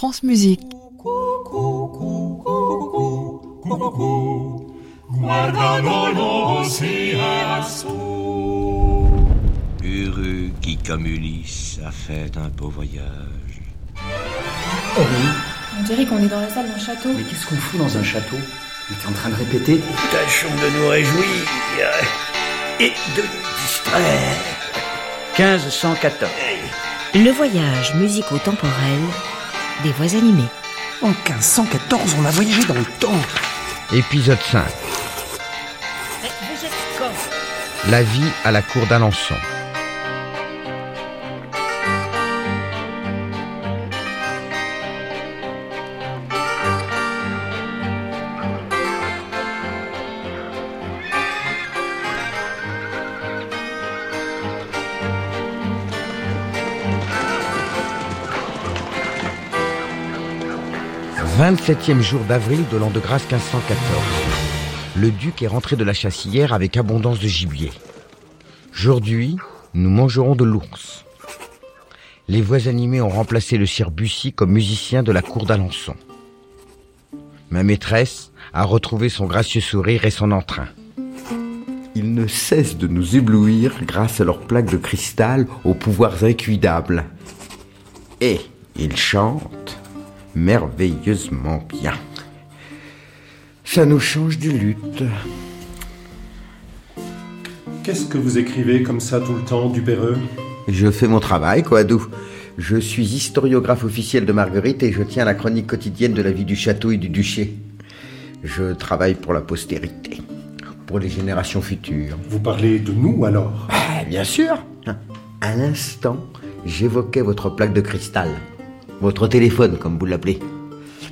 France Musique. Heureux qui, comme Ulysse, a fait un beau voyage. Oh oui, On dirait qu'on est dans la salle d'un château. mais qu'est-ce qu'on fout dans un château? On est en train de répéter Tâchons de nous réjouir et de nous distraire. 1514. Le voyage musico-temporel des voix animées. En 1514, on a voyagé dans le temps. Épisode 5. La vie à la cour d'Alençon. « 27e jour d'avril de l'an de grâce 1514. Le duc est rentré de la chasse hier avec abondance de gibier. Aujourd'hui, nous mangerons de l'ours. Les voix animées ont remplacé le sire Bussy comme musicien de la cour d'Alençon. Ma maîtresse a retrouvé son gracieux sourire et son entrain. Ils ne cessent de nous éblouir grâce à leurs plaques de cristal aux pouvoirs incuidables. Et ils chantent merveilleusement bien. Ça nous change du lutte. Qu'est-ce que vous écrivez comme ça tout le temps, Dupéreux? Je fais mon travail, quoi, d'où Je suis historiographe officiel de Marguerite et je tiens la chronique quotidienne de la vie du château et du duché. Je travaille pour la postérité, pour les générations futures. Vous parlez de nous alors? Ah, bien sûr À l'instant, j'évoquais votre plaque de cristal. Votre téléphone, comme vous l'appelez.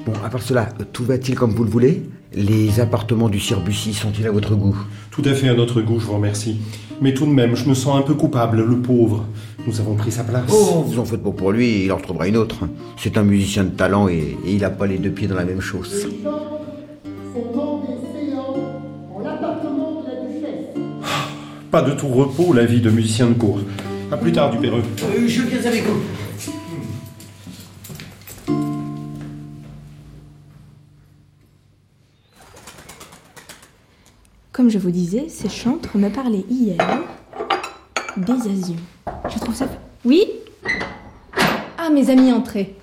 Bon, à part cela, tout va-t-il comme vous le voulez? Les appartements du Sir Bussy sont-ils à votre goût? Tout à fait à notre goût, je vous remercie. Mais tout de même, je me sens un peu coupable, le pauvre. Nous avons pris sa place. Oh, vous en faites pas pour lui, il en retrouvera une autre. C'est un musicien de talent et, et il a pas les deux pieds dans la même chose. Pas de tout repos, la vie de musicien de cour. À plus tard, Dupéreux. Euh, je viens avec vous. Comme je vous disais, ces chantres me parlaient hier des azions. Je trouve ça... Oui Ah, mes amis, entrez.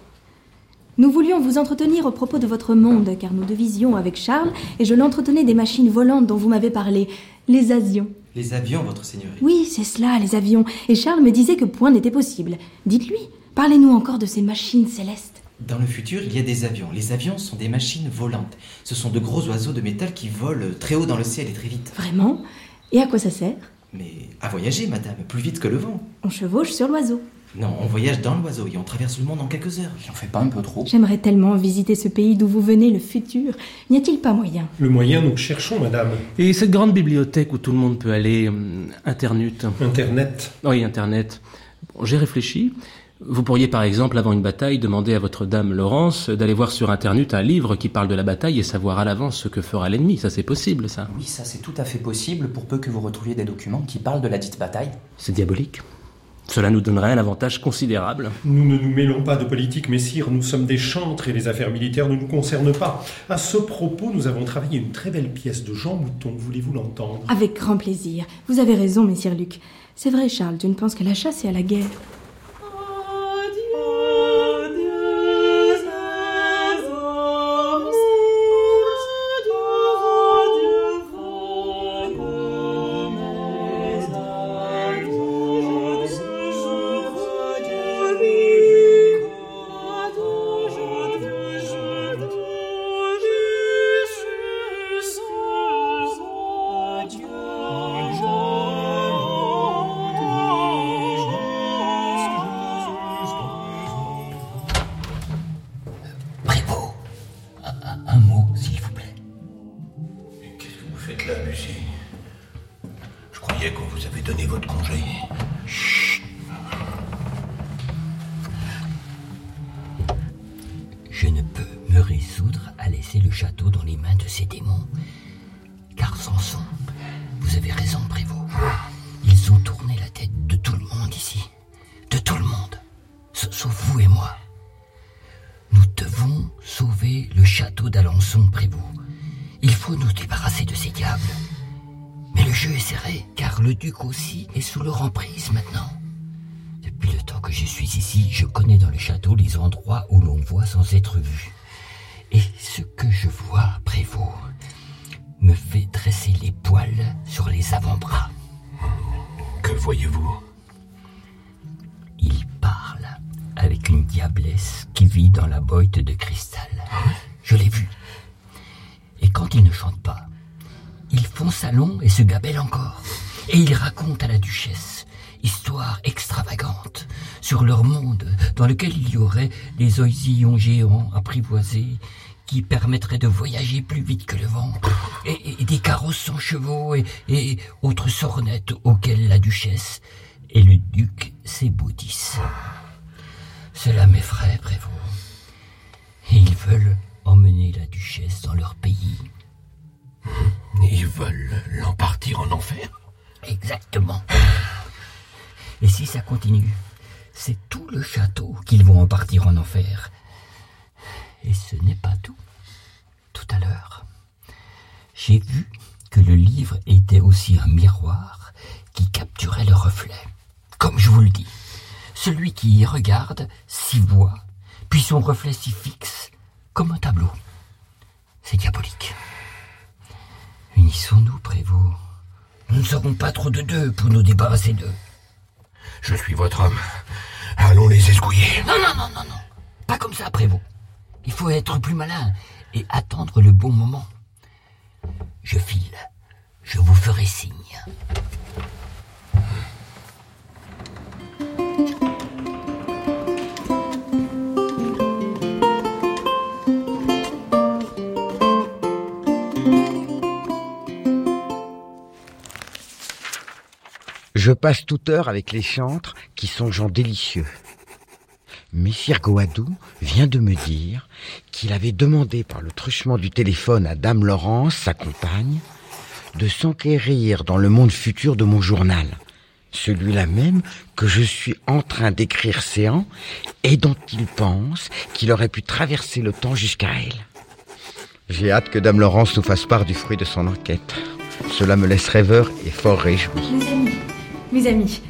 Nous voulions vous entretenir au propos de votre monde, car nous devisions avec Charles, et je l'entretenais des machines volantes dont vous m'avez parlé, les avions. Les avions, votre seigneurie. Oui, c'est cela, les avions. Et Charles me disait que point n'était possible. Dites-lui, parlez-nous encore de ces machines célestes. Dans le futur, il y a des avions. Les avions sont des machines volantes. Ce sont de gros oiseaux de métal qui volent très haut dans le ciel et très vite. Vraiment Et à quoi ça sert? Mais à voyager, madame, plus vite que le vent. On chevauche sur l'oiseau. Non, on voyage dans l'oiseau et on traverse le monde en quelques heures. J'en fais pas un peu trop J'aimerais tellement visiter ce pays d'où vous venez, le futur. N'y a-t-il pas moyen? Le moyen, nous le cherchons, madame. Et cette grande bibliothèque où tout le monde peut aller, hum, Internet? Internet. Oui, Internet. Bon, J'ai réfléchi. Vous pourriez par exemple, avant une bataille, demander à votre dame Laurence d'aller voir sur Internet un livre qui parle de la bataille et savoir à l'avance ce que fera l'ennemi. Ça, c'est possible, ça. Oui, ça c'est tout à fait possible pour peu que vous retrouviez des documents qui parlent de la dite bataille. C'est diabolique. Cela nous donnerait un avantage considérable. Nous ne nous mêlons pas de politique, messire. Nous sommes des chantres et les affaires militaires ne nous concernent pas. À ce propos, nous avons travaillé une très belle pièce de Jean Mouton. Voulez-vous l'entendre? Avec grand plaisir. Vous avez raison, messire Luc. C'est vrai, Charles, tu ne penses qu'à la chasse et à la guerre. Ne peux me résoudre à laisser le château dans les mains de ces démons. Car Samson, vous avez raison, Prévost. Ils ont tourné la tête de tout le monde ici. De tout le monde. Sa- Sauf vous et moi. Nous retrouver le château d'Alençon, Prévost. Il faut nous débarrasser de ces diables. Mais le jeu est serré, car le duc aussi est sous leur emprise maintenant. Depuis le temps que je suis ici, je connais dans le château les endroits où l'on voit sans être vu. Et ce que je vois, Prévost, me fait dresser les poils sur les avant-bras. Que voyez-vous? Il parle avec une diablesse qui vit dans la boîte de cristal. Je l'ai vu. Et quand il ne chante pas, il font salon et se gabelle encore. Et il raconte à la duchesse histoire extravagante sur leur monde dans lequel il y aurait des oisillons géants apprivoisés qui permettraient de voyager plus vite que le vent, et, et des carrosses sans chevaux et, et autres sornettes auxquelles la duchesse et le duc s'ébaudissent. Cela m'effraie, Prévost. Et ils veulent emmener la duchesse dans leur pays. Ils veulent l'empartir en enfer? Exactement. Et si ça continue, c'est tout le château qu'ils vont en partir en enfer. Et ce n'est pas tout. Tout à l'heure, j'ai vu que le livre était aussi un miroir qui capturait le reflet. Comme je vous le dis, celui qui y regarde s'y voit, puis son reflet s'y fixe, comme un tableau. C'est diabolique. Unissons-nous, Prévost. Nous ne serons pas trop de deux pour nous débarrasser d'eux. Je suis votre homme. Allons les escouiller. Non, non, non, non, non. Pas comme ça, Prévost. Il faut être plus malin et attendre le bon moment. Je file. Je vous ferai signe. Je passe toute heure avec les chantres qui sont gens délicieux. Messire Goadou vient de me dire qu'il avait demandé par le truchement du téléphone à Dame Laurence, sa compagne, de s'enquérir dans le monde futur de mon journal, celui-là même que je suis en train d'écrire séant et dont il pense qu'il aurait pu traverser le temps jusqu'à elle. J'ai hâte que Dame Laurence nous fasse part du fruit de son enquête. Cela me laisse rêveur et fort réjoui. Mes amis,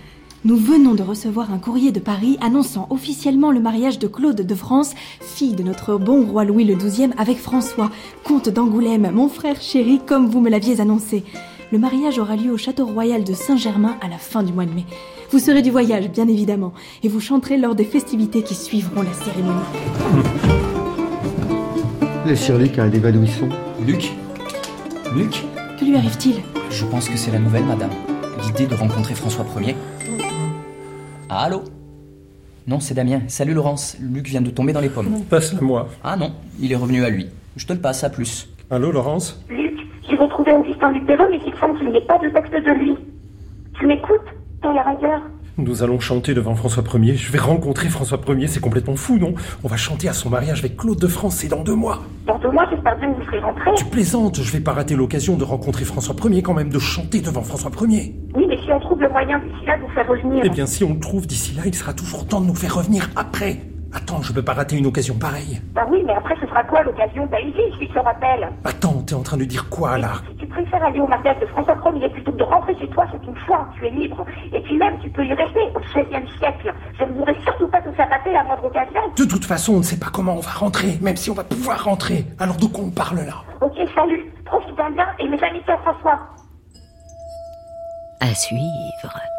nous venons de recevoir un courrier de Paris annonçant officiellement le mariage de Claude de France, fille de notre bon roi Louis le XII, avec François, comte d'Angoulême, mon frère chéri, comme vous me l'aviez annoncé. Le mariage aura lieu au château royal de Saint-Germain à la fin du mois de mai. Vous serez du voyage, bien évidemment, et vous chanterez lors des festivités qui suivront la cérémonie. Laissez Luc à l'évanouissant. Luc? Luc? Que lui arrive-t-il? Je pense que c'est la nouvelle, madame. L'idée de rencontrer François Ier. Ah, allô? Non, c'est Damien. Salut Laurence. Luc vient de tomber dans les pommes. Passe-le moi. Ah non, il est revenu à lui. Je te le passe, à plus. Allô, Laurence? Luc, j'ai retrouvé un disque en Lupereux, mais il semble qu'il n'y ait pas de texte de lui. Tu m'écoutes? Dans la rigueur Nous allons chanter devant François Ier. Je vais rencontrer François Ier, c'est complètement fou, non? On va chanter à son mariage avec Claude de France, c'est dans deux mois. Dans deux mois, j'espère bien que vous serez rentrés. Tu plaisantes, je vais pas rater l'occasion de rencontrer François Ier quand même, de chanter devant François Ier. Oui, mais si on trouve le moyen d'ici là de vous faire revenir. Eh bien, si on le trouve d'ici là, il sera toujours temps de nous faire revenir après. Attends, je peux pas rater une occasion pareille. Bah oui, mais après, ce sera quoi l'occasion Bah ici, je te rappelle. Attends, t'es en train de dire quoi là Si tu préfères aller au mariage de François Ier plutôt que de rentrer chez toi, c'est une foi, tu es libre. Et puis même, tu peux y rester au XVIe siècle. Je ne voudrais surtout pas te faire rater la moindre occasion. De toute façon, on ne sait pas comment on va rentrer, même si on va pouvoir rentrer. Alors de quoi on parle là Ok, salut. Profite bien et mes amis François. À suivre.